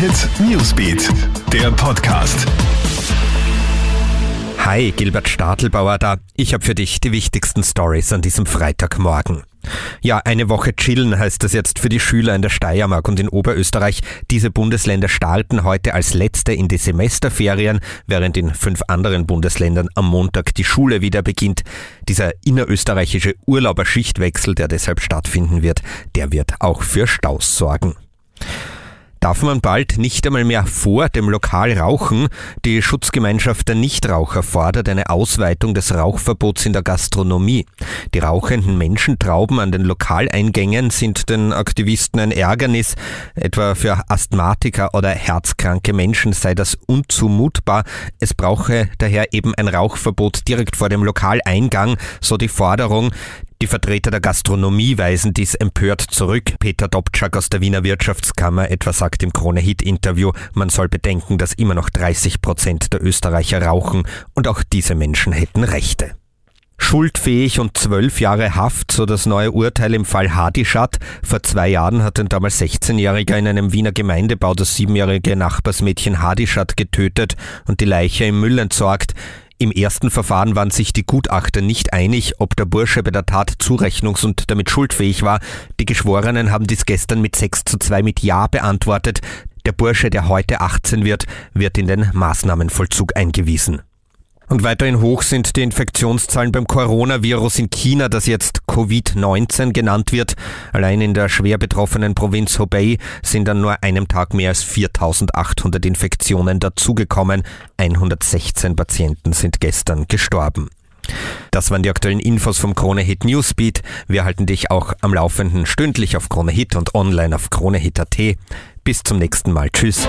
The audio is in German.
Hit Newsbeat, der Podcast. Hi, Gilbert Stadelbauer da. Ich habe für dich die wichtigsten Stories an diesem Freitagmorgen. Ja, eine Woche chillen heißt das jetzt für die Schüler in der Steiermark und in Oberösterreich. Diese Bundesländer starten heute als letzte in die Semesterferien, während in fünf anderen Bundesländern am Montag die Schule wieder beginnt. Dieser innerösterreichische Urlauberschichtwechsel, der deshalb stattfinden wird, der wird auch für Staus sorgen darf man bald nicht einmal mehr vor dem Lokal rauchen. Die Schutzgemeinschaft der Nichtraucher fordert eine Ausweitung des Rauchverbots in der Gastronomie. Die rauchenden Menschentrauben an den Lokaleingängen sind den Aktivisten ein Ärgernis. Etwa für Asthmatiker oder herzkranke Menschen sei das unzumutbar. Es brauche daher eben ein Rauchverbot direkt vor dem Lokaleingang, so die Forderung. Die Vertreter der Gastronomie weisen dies empört zurück. Peter Dobczak aus der Wiener Wirtschaftskammer etwa sagt im Krone-Hit-Interview, man soll bedenken, dass immer noch 30 Prozent der Österreicher rauchen und auch diese Menschen hätten Rechte. Schuldfähig und zwölf Jahre Haft, so das neue Urteil im Fall Hadischat. Vor zwei Jahren hat ein damals 16-Jähriger in einem Wiener Gemeindebau das siebenjährige Nachbarsmädchen Hadischat getötet und die Leiche im Müll entsorgt. Im ersten Verfahren waren sich die Gutachter nicht einig, ob der Bursche bei der Tat zurechnungs- und damit schuldfähig war. Die Geschworenen haben dies gestern mit 6 zu 2 mit Ja beantwortet. Der Bursche, der heute 18 wird, wird in den Maßnahmenvollzug eingewiesen. Und weiterhin hoch sind die Infektionszahlen beim Coronavirus in China, das jetzt Covid-19 genannt wird. Allein in der schwer betroffenen Provinz Hubei sind an nur einem Tag mehr als 4800 Infektionen dazugekommen. 116 Patienten sind gestern gestorben. Das waren die aktuellen Infos vom Krone Hit Newsbeat. Wir halten dich auch am Laufenden stündlich auf Krone Hit und online auf KroneHit.at. Bis zum nächsten Mal. Tschüss.